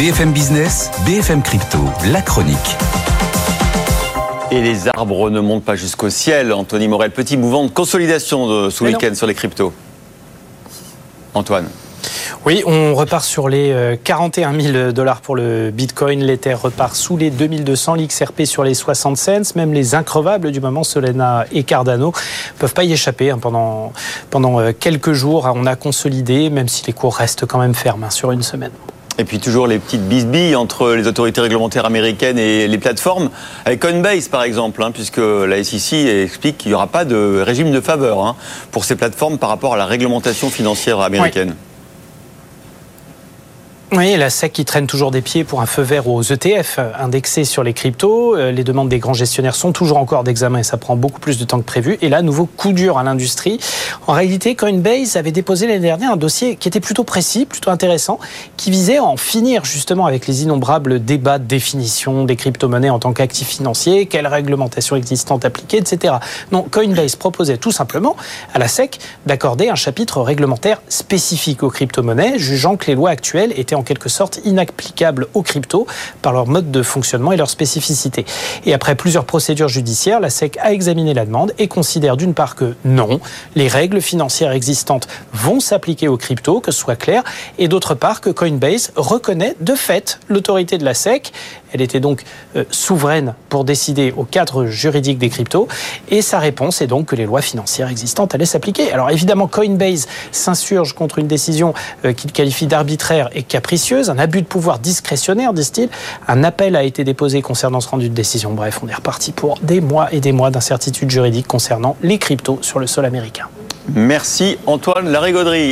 BFM Business, BFM Crypto, la chronique. Et les arbres ne montent pas jusqu'au ciel. Anthony Morel, petit mouvement de consolidation de ce week-end sur les cryptos. Antoine. Oui, on repart sur les 41 euh, 000 dollars pour le Bitcoin. L'Ether repart sous les 2200, l'XRP sur les 60 cents. Même les increvables du moment, Solena et Cardano, peuvent pas y échapper. Hein. Pendant, pendant euh, quelques jours, on a consolidé, même si les cours restent quand même fermes hein, sur une semaine. Et puis toujours les petites bisbilles entre les autorités réglementaires américaines et les plateformes, avec Coinbase par exemple, hein, puisque la SEC explique qu'il n'y aura pas de régime de faveur pour ces plateformes par rapport à la réglementation financière américaine. La SEC qui traîne toujours des pieds pour un feu vert aux ETF indexés sur les cryptos. Euh, les demandes des grands gestionnaires sont toujours encore d'examen et ça prend beaucoup plus de temps que prévu. Et là, nouveau coup dur à l'industrie. En réalité, Coinbase avait déposé l'année dernière un dossier qui était plutôt précis, plutôt intéressant, qui visait à en finir justement avec les innombrables débats de définition des crypto-monnaies en tant qu'actifs financiers, quelle réglementation existante appliquée, etc. Non, Coinbase proposait tout simplement à la SEC d'accorder un chapitre réglementaire spécifique aux crypto-monnaies, jugeant que les lois actuelles étaient en quelque sorte inapplicables aux cryptos par leur mode de fonctionnement et leur spécificité. Et après plusieurs procédures judiciaires, la SEC a examiné la demande et considère d'une part que non, les règles financières existantes vont s'appliquer aux cryptos, que ce soit clair, et d'autre part que Coinbase reconnaît de fait l'autorité de la SEC. Elle était donc euh, souveraine pour décider au cadre juridique des cryptos, et sa réponse est donc que les lois financières existantes allaient s'appliquer. Alors évidemment, Coinbase s'insurge contre une décision euh, qu'il qualifie d'arbitraire et capricieuse un abus de pouvoir discrétionnaire, disent-ils. Un appel a été déposé concernant ce rendu de décision. Bref, on est reparti pour des mois et des mois d'incertitude juridique concernant les cryptos sur le sol américain. Merci Antoine Larigauderie.